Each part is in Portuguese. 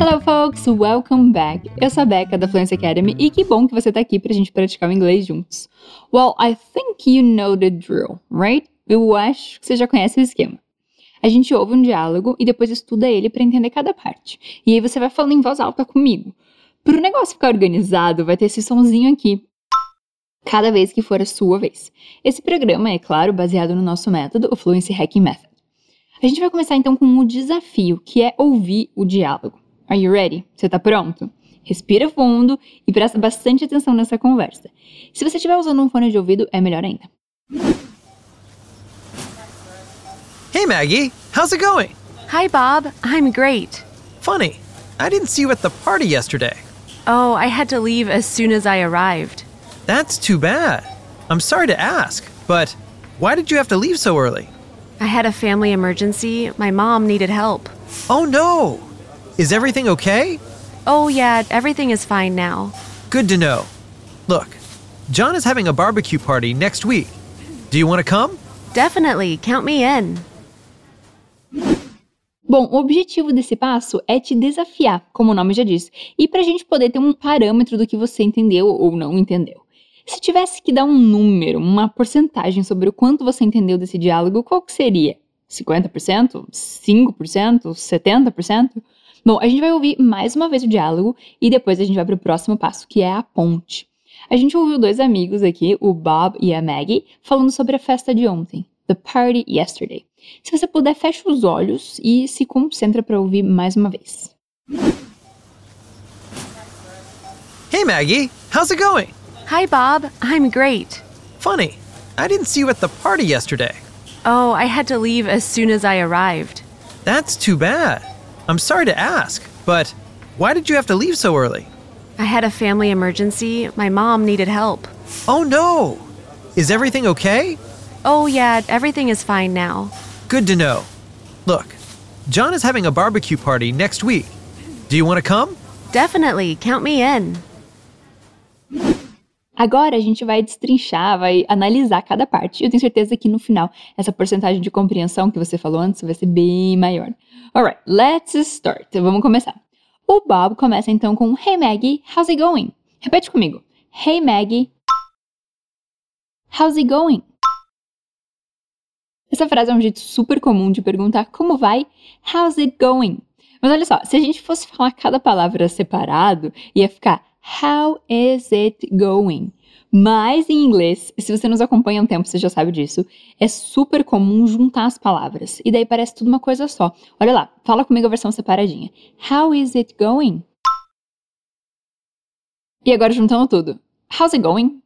Hello, folks! Welcome back! Eu sou a Becca da Fluency Academy e que bom que você tá aqui pra gente praticar o inglês juntos. Well, I think you know the drill, right? Eu acho que você já conhece o esquema. A gente ouve um diálogo e depois estuda ele para entender cada parte. E aí você vai falando em voz alta comigo. Para o negócio ficar organizado, vai ter esse sonzinho aqui. Cada vez que for a sua vez. Esse programa é, claro, baseado no nosso método, o Fluency Hacking Method. A gente vai começar então com um desafio, que é ouvir o diálogo. Are you ready? Você tá pronto? Respira fundo e presta bastante atenção nessa conversa. Se você estiver usando um fone de ouvido, é melhor ainda. Hey Maggie, how's it going? Hi, Bob. I'm great. Funny, I didn't see you at the party yesterday. Oh, I had to leave as soon as I arrived. That's too bad. I'm sorry to ask, but why did you have to leave so early? I had a family emergency. My mom needed help. Oh no! Is everything okay? Oh, yeah, everything is fine now. Good to know. Look, John is having a barbecue party next week. Do you want to come? Definitely, count me in. Bom, o objetivo desse passo é te desafiar, como o nome já diz, e para a gente poder ter um parâmetro do que você entendeu ou não entendeu. Se tivesse que dar um número, uma porcentagem sobre o quanto você entendeu desse diálogo, qual que seria? 50%? 5%? 70%? Bom, a gente vai ouvir mais uma vez o diálogo e depois a gente vai para o próximo passo, que é a ponte. A gente ouviu dois amigos aqui, o Bob e a Maggie, falando sobre a festa de ontem, the party yesterday. Se você puder, fecha os olhos e se concentra para ouvir mais uma vez. Hey Maggie, how's it going? Hi, Bob. I'm great. Funny, I didn't see you at the party yesterday. Oh, I had to leave as soon as I arrived. That's too bad. I'm sorry to ask, but why did you have to leave so early? I had a family emergency. My mom needed help. Oh no! Is everything okay? Oh, yeah, everything is fine now. Good to know. Look, John is having a barbecue party next week. Do you want to come? Definitely, count me in. Agora a gente vai destrinchar, vai analisar cada parte. Eu tenho certeza que no final essa porcentagem de compreensão que você falou antes vai ser bem maior. Alright, let's start. Vamos começar. O Bob começa então com Hey Maggie, how's it going? Repete comigo. Hey Maggie, how's it going? Essa frase é um jeito super comum de perguntar como vai, how's it going? Mas olha só, se a gente fosse falar cada palavra separado, ia ficar How is it going? Mas em inglês, se você nos acompanha há um tempo, você já sabe disso, é super comum juntar as palavras. E daí parece tudo uma coisa só. Olha lá, fala comigo a versão separadinha. How is it going? E agora juntando tudo. How's it going?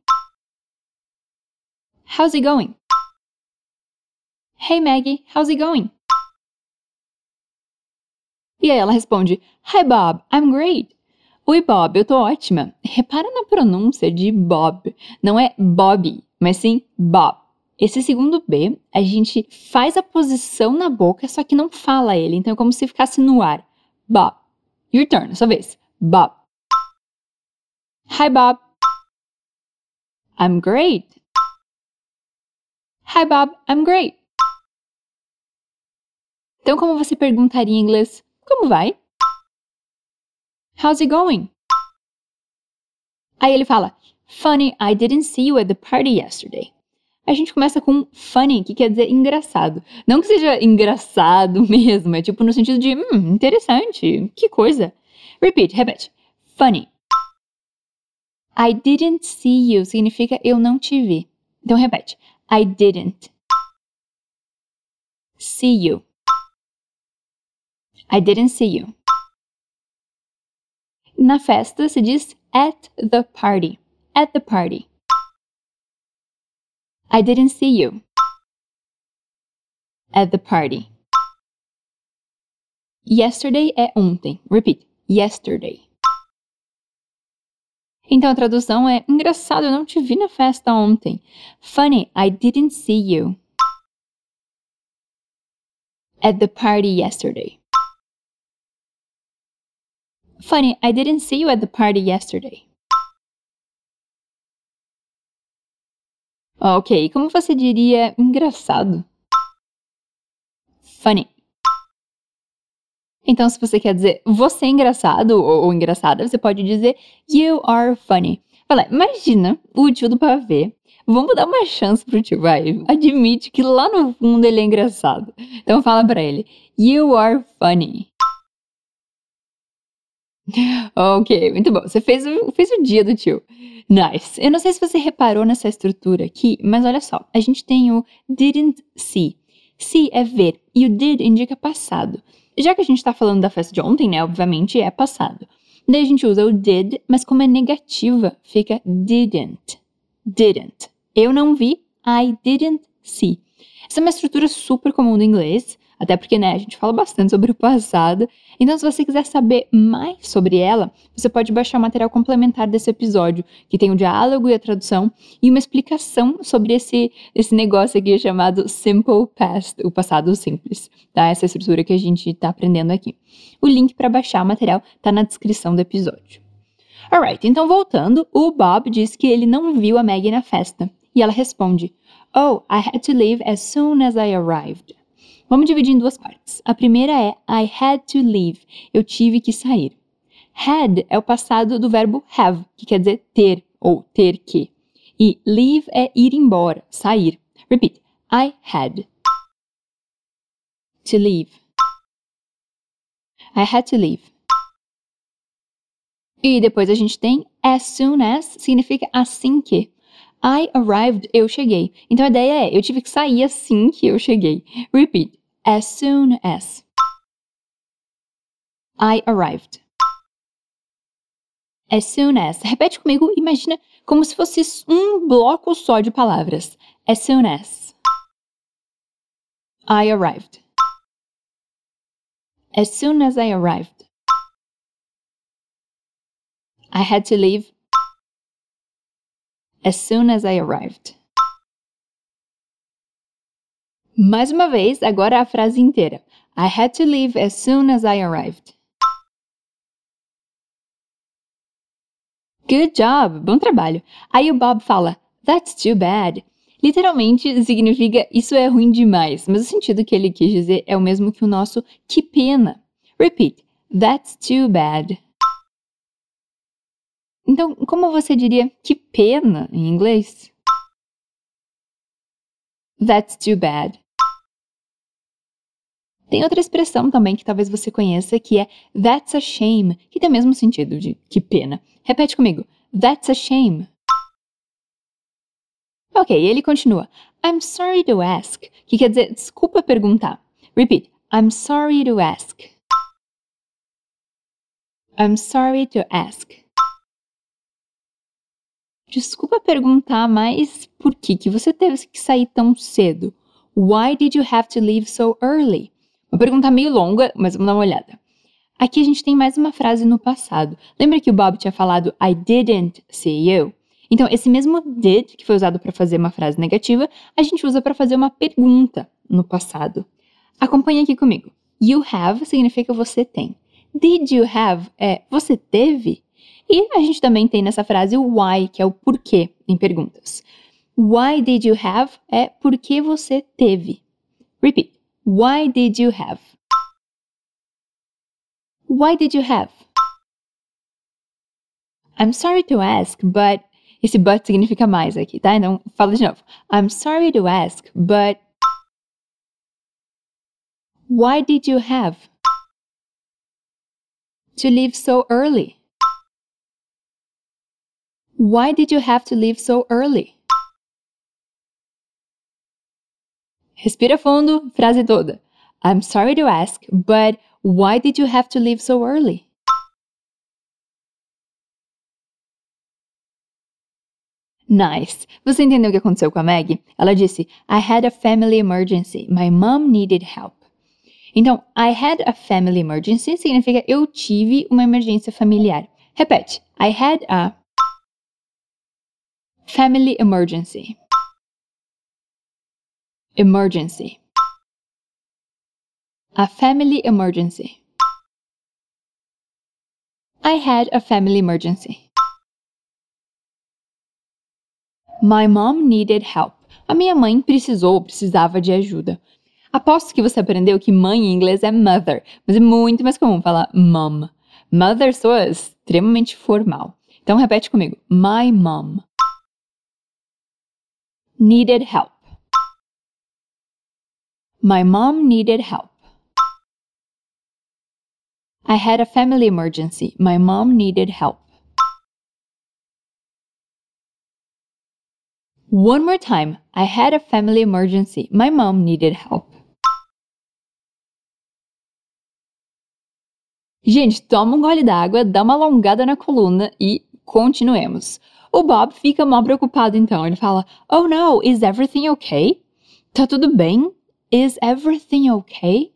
How's it going? Hey Maggie, how's it going? E aí ela responde: Hi Bob, I'm great. Oi, Bob, eu tô ótima. Repara na pronúncia de Bob. Não é Bob, mas sim Bob. Esse segundo B, a gente faz a posição na boca, só que não fala ele. Então é como se ficasse no ar. Bob. Your turn, sua vez. Bob. Hi, Bob. I'm great. Hi, Bob. I'm great. Então, como você perguntaria em inglês? Como vai? How's it going? Aí ele fala, Funny, I didn't see you at the party yesterday. A gente começa com funny, que quer dizer engraçado. Não que seja engraçado mesmo, é tipo no sentido de, hum, interessante, que coisa. Repeat, repete. Funny. I didn't see you significa eu não te vi. Então repete. I didn't see you. I didn't see you. Na festa se diz at the party. At the party. I didn't see you. At the party. Yesterday é ontem. Repeat. Yesterday. Então a tradução é: engraçado, eu não te vi na festa ontem. Funny, I didn't see you. At the party yesterday. Funny, I didn't see you at the party yesterday. Ok, como você diria engraçado? Funny. Então, se você quer dizer você é engraçado ou, ou engraçada, você pode dizer you are funny. Fala, imagina o tio do pavê. Vamos dar uma chance pro tio, vai. Admite que lá no fundo ele é engraçado. Então fala para ele, you are funny. Ok, muito bom. Você fez o, fez o dia do tio. Nice. Eu não sei se você reparou nessa estrutura aqui, mas olha só. A gente tem o didn't see. See é ver e o did indica passado. Já que a gente está falando da festa de ontem, né? Obviamente é passado. Daí a gente usa o did, mas como é negativa, fica didn't. Didn't. Eu não vi, I didn't see. Essa é uma estrutura super comum do inglês. Até porque, né, a gente fala bastante sobre o passado. Então, se você quiser saber mais sobre ela, você pode baixar o material complementar desse episódio, que tem o diálogo e a tradução, e uma explicação sobre esse, esse negócio aqui chamado Simple Past, o passado simples, tá? Essa estrutura que a gente está aprendendo aqui. O link para baixar o material está na descrição do episódio. Alright, então voltando, o Bob diz que ele não viu a Maggie na festa. E ela responde: Oh, I had to leave as soon as I arrived. Vamos dividir em duas partes. A primeira é I had to leave. Eu tive que sair. Had é o passado do verbo have, que quer dizer ter ou ter que. E leave é ir embora, sair. Repeat. I had to leave. I had to leave. E depois a gente tem as soon as, significa assim que. I arrived, eu cheguei. Então a ideia é, eu tive que sair assim que eu cheguei. Repeat as soon as. I arrived. As soon as. Repete comigo, imagina como se fosse um bloco só de palavras. As soon as. I arrived. As soon as I arrived. I had to leave as soon as I arrived. Mais uma vez, agora a frase inteira. I had to leave as soon as I arrived. Good job! Bom trabalho! Aí o Bob fala, That's too bad. Literalmente significa isso é ruim demais, mas o sentido que ele quis dizer é o mesmo que o nosso que pena. Repeat, That's too bad. Então, como você diria que pena em inglês? That's too bad. Tem outra expressão também que talvez você conheça que é That's a shame, que tem o mesmo sentido de que pena. Repete comigo. That's a shame. Ok, ele continua. I'm sorry to ask, que quer dizer desculpa perguntar. Repeat. I'm sorry to ask. I'm sorry to ask. Desculpa perguntar, mas por que, que você teve que sair tão cedo? Why did you have to leave so early? Uma pergunta meio longa, mas vamos dar uma olhada. Aqui a gente tem mais uma frase no passado. Lembra que o Bob tinha falado I didn't see you? Então, esse mesmo did, que foi usado para fazer uma frase negativa, a gente usa para fazer uma pergunta no passado. Acompanhe aqui comigo. You have significa você tem. Did you have é você teve? E a gente também tem nessa frase o why, que é o porquê em perguntas. Why did you have é porque você teve. Repeat. Why did you have? Why did you have? I'm sorry to ask, but. Esse but significa mais aqui, tá? Então, fala de novo. I'm sorry to ask, but. Why did you have to leave so early? Why did you have to leave so early? Respira fundo, frase toda. I'm sorry to ask, but why did you have to leave so early? Nice. Você entendeu o que aconteceu com a Maggie? Ela disse: I had a family emergency. My mom needed help. Então, I had a family emergency significa eu tive uma emergência familiar. Repete. I had a family emergency. Emergency. A family emergency. I had a family emergency. My mom needed help. A minha mãe precisou, precisava de ajuda. Aposto que você aprendeu que mãe em inglês é mother, mas é muito mais comum falar mom. Mother soa extremamente formal. Então repete comigo. My mom needed help. My mom needed help. I had a family emergency. My mom needed help. One more time. I had a family emergency. My mom needed help. Gente, toma um gole d'água, dá uma alongada na coluna e continuemos. O Bob fica mal preocupado então. Ele fala: Oh no, is everything okay? Tá tudo bem? Is everything okay?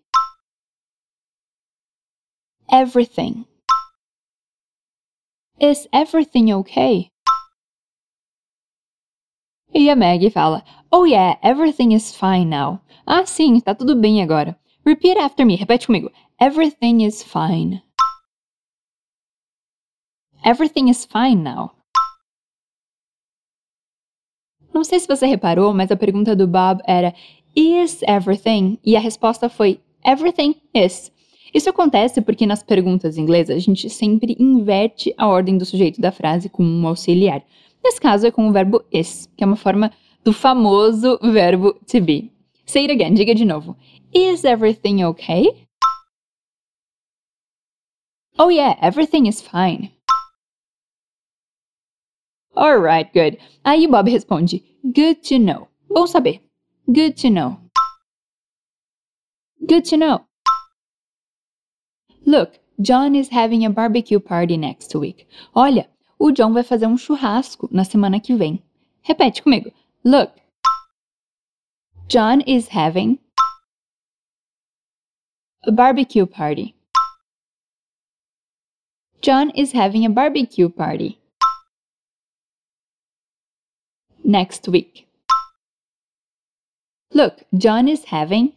Everything. Is everything okay? E a Maggie fala: Oh yeah, everything is fine now. Ah, sim, tá tudo bem agora. Repeat after me, repete comigo. Everything is fine. Everything is fine now. Não sei se você reparou, mas a pergunta do Bob era Is everything? E a resposta foi Everything is. Isso acontece porque nas perguntas inglesas a gente sempre inverte a ordem do sujeito da frase com um auxiliar. Nesse caso é com o verbo is, que é uma forma do famoso verbo to be. Say it again, diga de novo. Is everything okay? Oh yeah, everything is fine. Alright, good. Aí Bob responde: Good to know. Bom saber. Good to know. Good to know. Look, John is having a barbecue party next week. Olha, o John vai fazer um churrasco na semana que vem. Repete comigo. Look, John is having a barbecue party. John is having a barbecue party next week. Look, John is having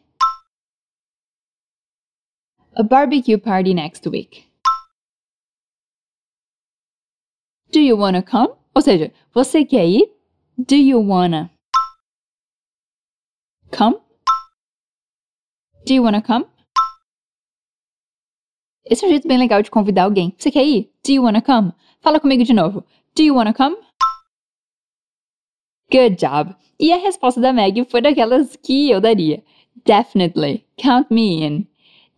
a barbecue party next week. Do you wanna come? Ou seja, você quer ir? Do you wanna come? Do you wanna come? Esse é um jeito bem legal de convidar alguém. Você quer ir? Do you wanna come? Fala comigo de novo. Do you wanna come? Good job! E a resposta da Meg foi daquelas que eu daria. Definitely. Count me in.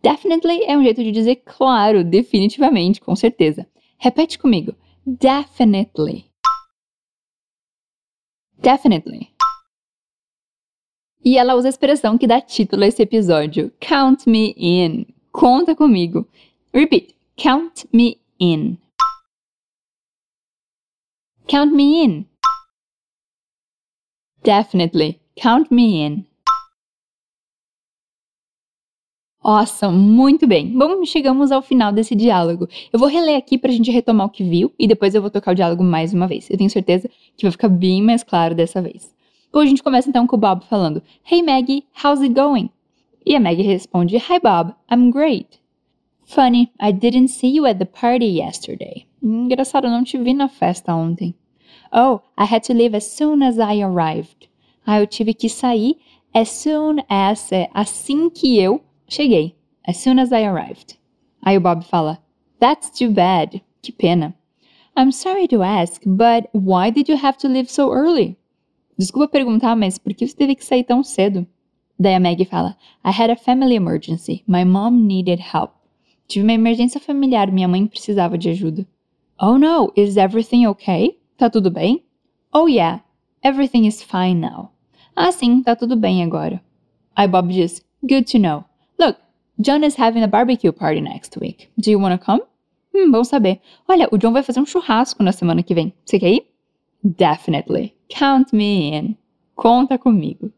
Definitely é um jeito de dizer claro, definitivamente, com certeza. Repete comigo. Definitely. Definitely. E ela usa a expressão que dá título a esse episódio. Count me in. Conta comigo. Repeat. Count me in. Count me in. Definitely. Count me in. Awesome, muito bem. Bom, chegamos ao final desse diálogo. Eu vou reler aqui pra gente retomar o que viu e depois eu vou tocar o diálogo mais uma vez. Eu tenho certeza que vai ficar bem mais claro dessa vez. Bom, a gente começa então com o Bob falando: Hey Maggie, how's it going? E a Maggie responde: Hi Bob, I'm great. Funny, I didn't see you at the party yesterday. Engraçado, eu não te vi na festa ontem. Oh, I had to leave as soon as I arrived. Ah, eu tive que sair as soon as, é, assim que eu cheguei. As soon as I arrived. Aí o Bob fala, That's too bad. Que pena. I'm sorry to ask, but why did you have to leave so early? Desculpa perguntar, mas por que você teve que sair tão cedo? Daí a Maggie fala, I had a family emergency. My mom needed help. Tive uma emergência familiar, minha mãe precisava de ajuda. Oh no, is everything okay? Tá tudo bem? Oh yeah, everything is fine now. Ah sim, tá tudo bem agora. Aí Bob diz, good to know. Look, John is having a barbecue party next week. Do you wanna come? Hum, bom saber. Olha, o John vai fazer um churrasco na semana que vem. Você quer ir? Definitely. Count me in. Conta comigo.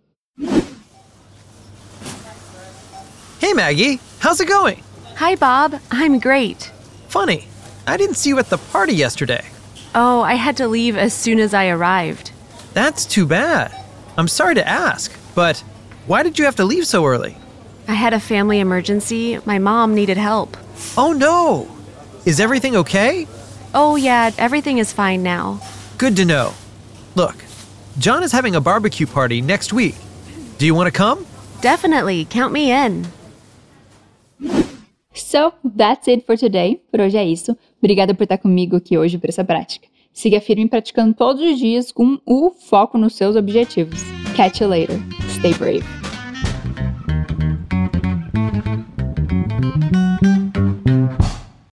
Hey, Maggie. How's it going? Hi, Bob. I'm great. Funny. I didn't see you at the party yesterday. Oh, I had to leave as soon as I arrived. That's too bad. I'm sorry to ask, but why did you have to leave so early? I had a family emergency. My mom needed help. Oh no! Is everything okay? Oh, yeah, everything is fine now. Good to know. Look, John is having a barbecue party next week. Do you want to come? Definitely, count me in. So, that's it for today. Por hoje é isso. Obrigada por estar comigo aqui hoje para essa prática. Siga firme praticando todos os dias com o foco nos seus objetivos. Catch you later. Stay brave.